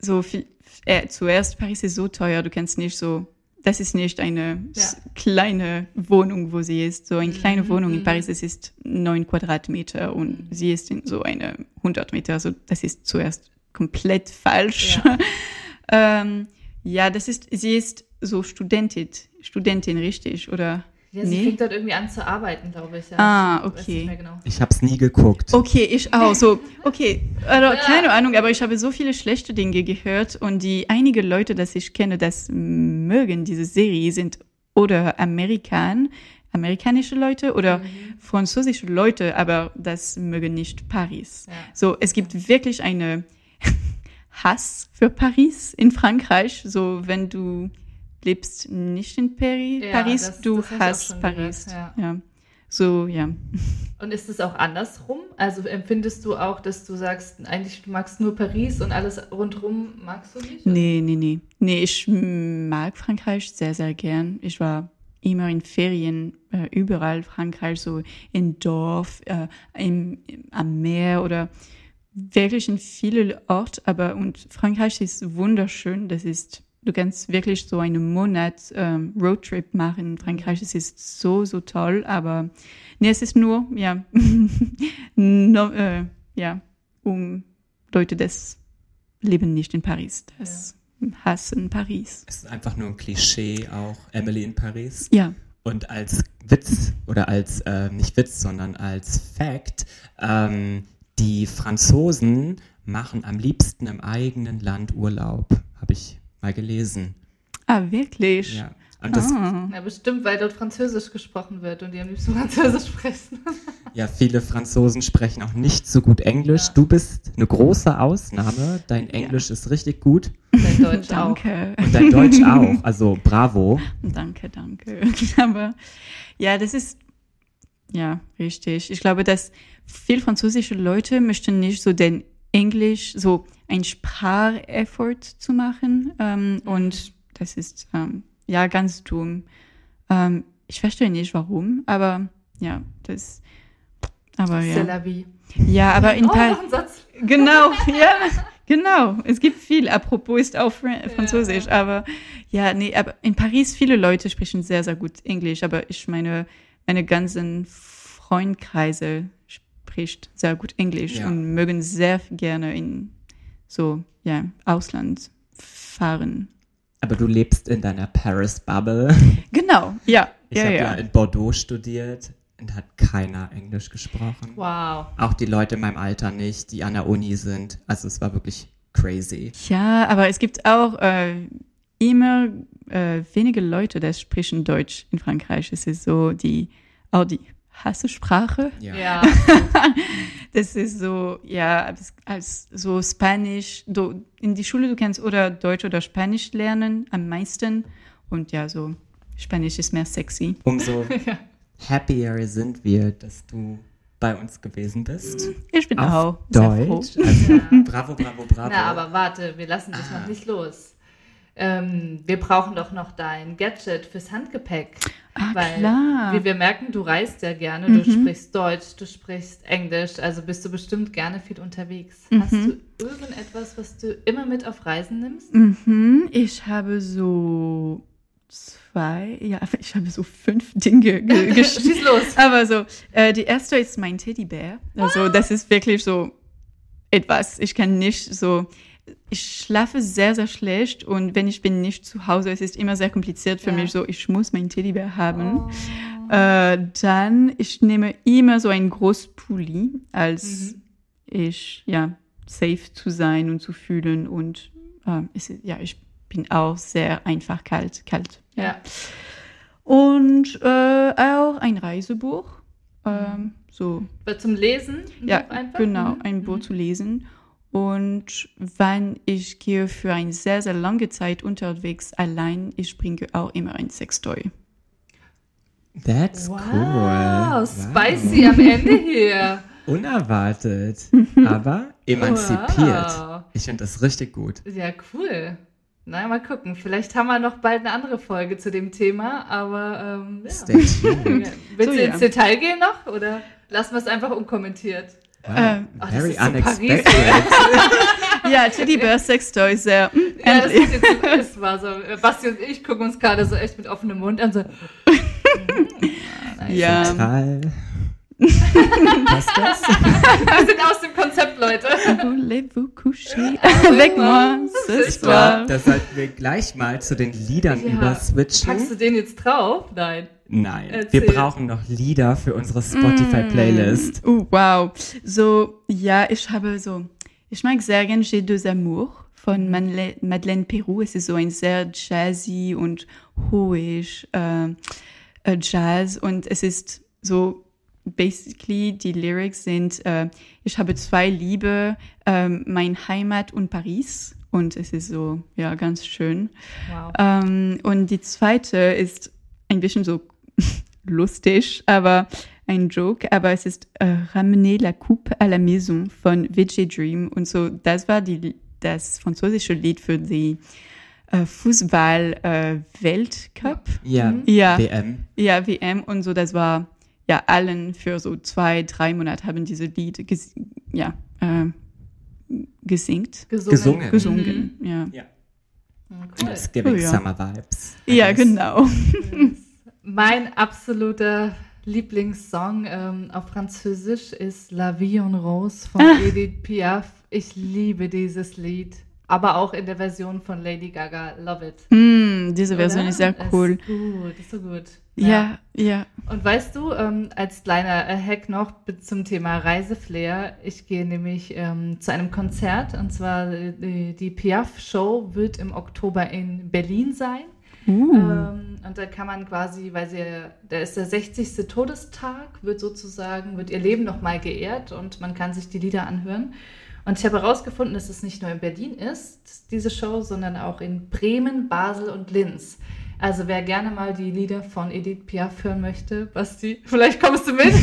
so viel. Äh, zuerst, Paris ist so teuer, du kannst nicht so. Das ist nicht eine Ja. kleine Wohnung, wo sie ist. So eine kleine Mhm, Wohnung in mhm. Paris, es ist neun Quadratmeter und sie ist in so eine 100 Meter. Also das ist zuerst komplett falsch. Ja. ähm, ja, das ist, sie ist so Studentin, Studentin, richtig, oder? Ja, sie Nee. fängt dort irgendwie an zu arbeiten, glaube ich. Ja. Ah, Ich weiß okay. nicht mehr genau. Ich habe es nie geguckt. Okay, ich auch. So, okay, also, Ja. keine Ahnung, aber ich habe so viele schlechte Dinge gehört und die einige Leute, das ich kenne, das mögen diese Serie, sind oder Amerikan, amerikanische Leute oder Mhm. französische Leute, aber das mögen nicht Paris. Ja. So, es gibt wirklich eine Hass für Paris in Frankreich. So, wenn du lebst nicht in Pari Ja, Paris, das- du das schon Paris. gehört, ja. So, ja. Und ist es auch andersrum? Also empfindest du auch, dass du sagst, eigentlich du magst nur Paris und alles rundherum magst du nicht? Nee, nee, nee. Nee, ich mag Frankreich sehr, sehr gern. Ich war immer in Ferien äh, überall Frankreich, so in Dorf, äh, im, im, am Meer oder wirklich in viele Orte. Aber und Frankreich ist wunderschön. Das ist, du kannst wirklich so einen Monat ähm, Roadtrip machen in Frankreich. Es ist so, so toll. Aber nee, es ist nur, ja, no, äh, ja, um Leute, das leben nicht in Paris. Das hassen Paris. Es ist einfach nur ein Klischee auch, Emily in Paris. Ja. Und als Witz oder als, äh, nicht Witz, sondern als Fact, ähm, die Franzosen machen am liebsten im eigenen Land Urlaub, habe ich mal gelesen. Ah, wirklich? Ja. Und das, Ah. Ja, bestimmt, weil dort Französisch gesprochen wird und die am liebsten Französisch sprechen. ja, viele Franzosen sprechen auch nicht so gut Englisch. Ja. Du bist eine große Ausnahme. Dein Englisch ist richtig gut. Dein Deutsch auch. Danke. Und dein Deutsch auch. Also bravo. Danke, danke. Aber ja, das ist ja richtig. Ich glaube, dass viele französische Leute möchten nicht so den Englisch, so ein Spracheffort zu machen. Ähm, und das ist ähm, ja ganz dumm. Ähm, ich verstehe nicht warum, aber ja, das. Aber ja. Ja, aber in oh, Paris. Genau, ja, genau. Es gibt viel. Apropos ist auch Fran Französisch, aber ja, nee, aber in Paris viele Leute sprechen sehr, sehr gut Englisch, aber ich meine, meine ganzen Freundkreise spricht sehr gut Englisch Ja. und mögen sehr gerne in so, ja, Ausland fahren. Aber du lebst in deiner Paris-Bubble. Genau, ja, Ich ja, habe ja. ja. in Bordeaux studiert und hat keiner Englisch gesprochen. Wow. Auch die Leute in meinem Alter nicht, die an der Uni sind. Also es war wirklich crazy. Ja, aber es gibt auch äh, immer äh, wenige Leute, die sprechen Deutsch in Frankreich. Es ist so die, auch die Hassesprache. Ja. Ja. Das ist so, ja, als, als so Spanisch, du, in die Schule du kannst oder Deutsch oder Spanisch lernen am meisten. Und ja, so Spanisch ist mehr sexy. Umso happier sind wir, dass du bei uns gewesen bist. Ich bin Auf auch sehr froh. Deutsch. Also, bravo, bravo, bravo. Na, aber warte, wir lassen dich Ah. noch nicht los. Ähm, wir brauchen doch noch dein Gadget fürs Handgepäck. Ah, weil, klar. wie wir merken, du reist ja gerne, Mhm. du sprichst Deutsch, du sprichst Englisch, also bist du bestimmt gerne viel unterwegs. Mhm. Hast du irgendetwas, was du immer mit auf Reisen nimmst? Mhm, ich habe so zwei, ja, ich habe so fünf Dinge ge geschrieben. Schieß los. Aber so, äh, die erste ist mein Teddybär. Also das ist wirklich so etwas. Ich kann nicht so. Ich schlafe sehr, sehr schlecht und wenn ich bin nicht zu Hause, es ist immer sehr kompliziert für Ja. mich. So, ich muss meinen Teddybär haben. Oh. Äh, dann, ich nehme immer so einen Großpulli, als ich, ja, safe zu sein und zu fühlen und äh, es ja, ich bin auch sehr einfach kalt, kalt. Ja. Und äh, auch ein Reisebuch. Ähm, so, Zum Lesen? ja, einfach? genau, Mhm. ein Buch zu lesen. Und wenn ich gehe für eine sehr, sehr lange Zeit unterwegs allein, ich bringe auch immer ein Sextoy. That's Wow, cool. spicy am Ende hier. Unerwartet, aber emanzipiert. Wow. Ich finde das richtig gut. Ja, cool. Na, mal gucken. Vielleicht haben wir noch bald eine andere Folge zu dem Thema, aber ähm, ja. Stay tuned. Willst So, du ja. ins Detail gehen noch oder lassen wir es einfach unkommentiert? Wow, Ähm, das very ist so unexpected. Ja, Teddy Bear Sextoy, sehr. mm, Ja, das ist jetzt es war so. äh, Basti und ich gucken uns gerade so echt mit offenem Mund an. So, Ja. Total. Passt das? wir sind aus dem Konzept, Leute. Voulez-vous coucher avec moi Ich glaube, da sollten wir gleich mal zu den Liedern Ja. überswitchen. Packst du den jetzt drauf? Nein. Nein, Erzähl. wir brauchen noch Lieder für unsere Spotify-Playlist. Oh, wow. So, ja, ich habe so, ich mag sehr gern J'ai deux amours von Madeleine, Madeleine Peru. Es ist so ein sehr jazzy und hohisch äh, äh, Jazz und es ist so basically die Lyrics sind äh, ich habe zwei Liebe ähm, mein Heimat und Paris und es ist so ja ganz schön Wow. ähm, und die zweite ist ein bisschen so lustig, aber ein Joke, aber es ist äh, Ramener la coupe à la maison von VJ Dream und so, das war die, das französische Lied für die äh, Fußball-Weltcup. Ja, Ja. WM. Ja, WM und so, das war ja allen für so zwei, drei Monate haben diese Lied ges ja, äh, gesingt, Gesungen. Gesungen. gesungen. Ja. Ja. Cool. Giving Oh, ja. Summer Vibes. I ja, guess. genau. Mein absoluter Lieblingssong ähm, auf Französisch ist La Vie en Rose von Ah. Edith Piaf. Ich liebe dieses Lied. Aber auch in der Version von Lady Gaga. Love it. Mm, diese Version Oder? ist sehr cool. Ist gut, ist so gut. Ja, ja. Und weißt du, ähm, als kleiner Hack noch zum Thema Reiseflair, ich gehe nämlich ähm, zu einem Konzert und zwar äh, die, die Piaf-Show wird im Oktober in Berlin sein. Uh. Ähm, und da kann man quasi, weil sie, da ist der 60. Todestag, wird sozusagen, wird ihr Leben nochmal geehrt und man kann sich die Lieder anhören. Und ich habe herausgefunden, dass es nicht nur in Berlin ist, diese Show, sondern auch in Bremen, Basel und Linz. Also wer gerne mal die Lieder von Edith Piaf hören möchte, Basti, vielleicht kommst du mit,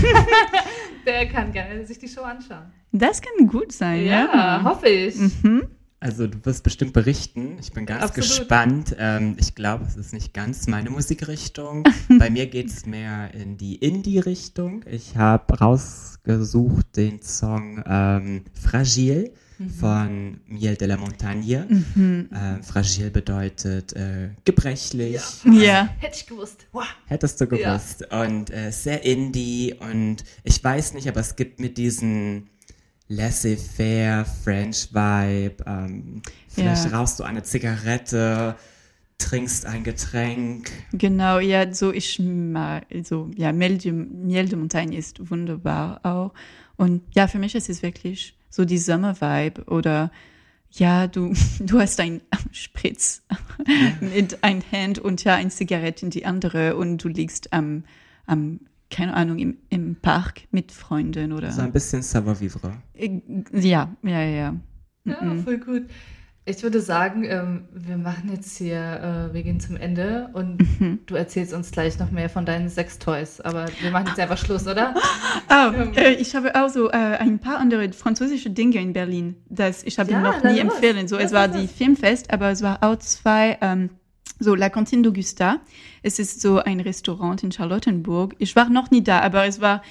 der kann gerne sich die Show anschauen. Das kann gut sein, Ja, ja. hoffe ich. Mhm. Also du wirst bestimmt berichten. Ich bin ganz Absolut. gespannt. Ähm, ich glaube, es ist nicht ganz meine Musikrichtung. Bei mir geht es mehr in die Indie-Richtung. Ich habe rausgesucht den Song ähm, Fragile von Miel de la Montagne. Mhm. Ähm, fragile bedeutet äh, gebrechlich. Ja. Hätte ich gewusst. Hättest du Ja. gewusst. Und äh, sehr indie und ich weiß nicht, aber es gibt mit diesen laissez-faire French Vibe. Ähm, vielleicht Ja. rauchst du eine Zigarette, trinkst ein Getränk. Genau, ja, so ich mag, so, ja, Miel de, Miel de Montagne ist wunderbar auch. Und ja, für mich ist es wirklich so die Sommer-Vibe oder ja, du, du hast ein Spritz mit ein Hand und ja, ein Zigarette in die andere und du liegst am, am keine Ahnung, im, im Park mit Freunden oder. So ein bisschen savoir-vivre. Äh, Ja, ja, ja. Ja, voll gut. Ich würde sagen, ähm, wir machen jetzt hier, äh, wir gehen zum Ende und du erzählst uns gleich noch mehr von deinen Sextoys. Aber wir machen jetzt einfach Schluss, oder? Ah, äh, ich habe auch so äh, ein paar andere französische Dinge in Berlin, das ich habe Ja, noch nie empfehlen. So, es war die? Filmfest, aber es war auch zwei, ähm, so La Cantine d'Augusta. Es ist so ein Restaurant in Charlottenburg. Ich war noch nie da, aber es war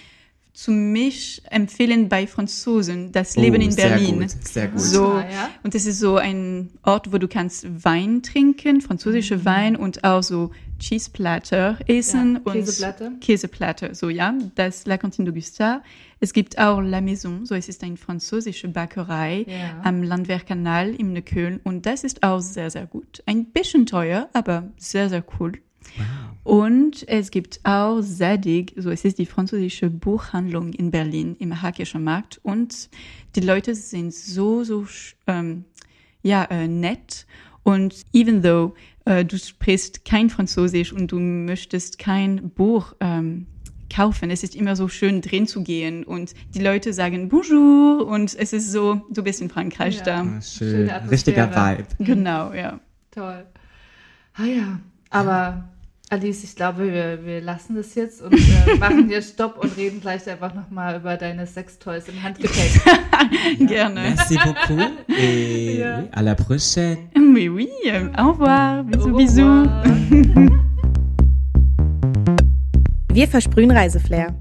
zu mich empfehlen bei Franzosen das Leben Oh, in sehr Berlin. gut, sehr gut. So, Ah, ja? und es ist so ein Ort, wo du kannst Wein trinken, französische Wein und auch so Cheeseplatter essen Ja, und Käseplatte. Käseplatte, so ja, das ist La Cantine d'Augusta. Es gibt auch La Maison, so es ist eine französische Bäckerei Ja. am Landwehrkanal in Neukölln und das ist auch sehr, sehr gut. Ein bisschen teuer, aber sehr, sehr cool. Und es gibt auch Zadig, so es ist die französische Buchhandlung in Berlin im Hackischen Markt und die Leute sind so, so ähm, ja, äh, nett und even though äh, du sprichst kein Französisch und du möchtest kein Buch ähm, kaufen. Es ist immer so schön drin zu gehen und die Leute sagen Bonjour und es ist so, du bist in Frankreich Ja. da. Ah, schön. Richtiger Vibe. Genau, ja. Toll. Ah ja, aber Alice, ich glaube, wir, wir lassen das jetzt und äh, machen hier Stopp und reden gleich einfach nochmal über deine Sextoys im Handgepäck. Gerne. Merci beaucoup et Ja. à la prochaine. Oui, oui, au revoir. Bisous, Au bisous. Wir versprühen Reiseflair.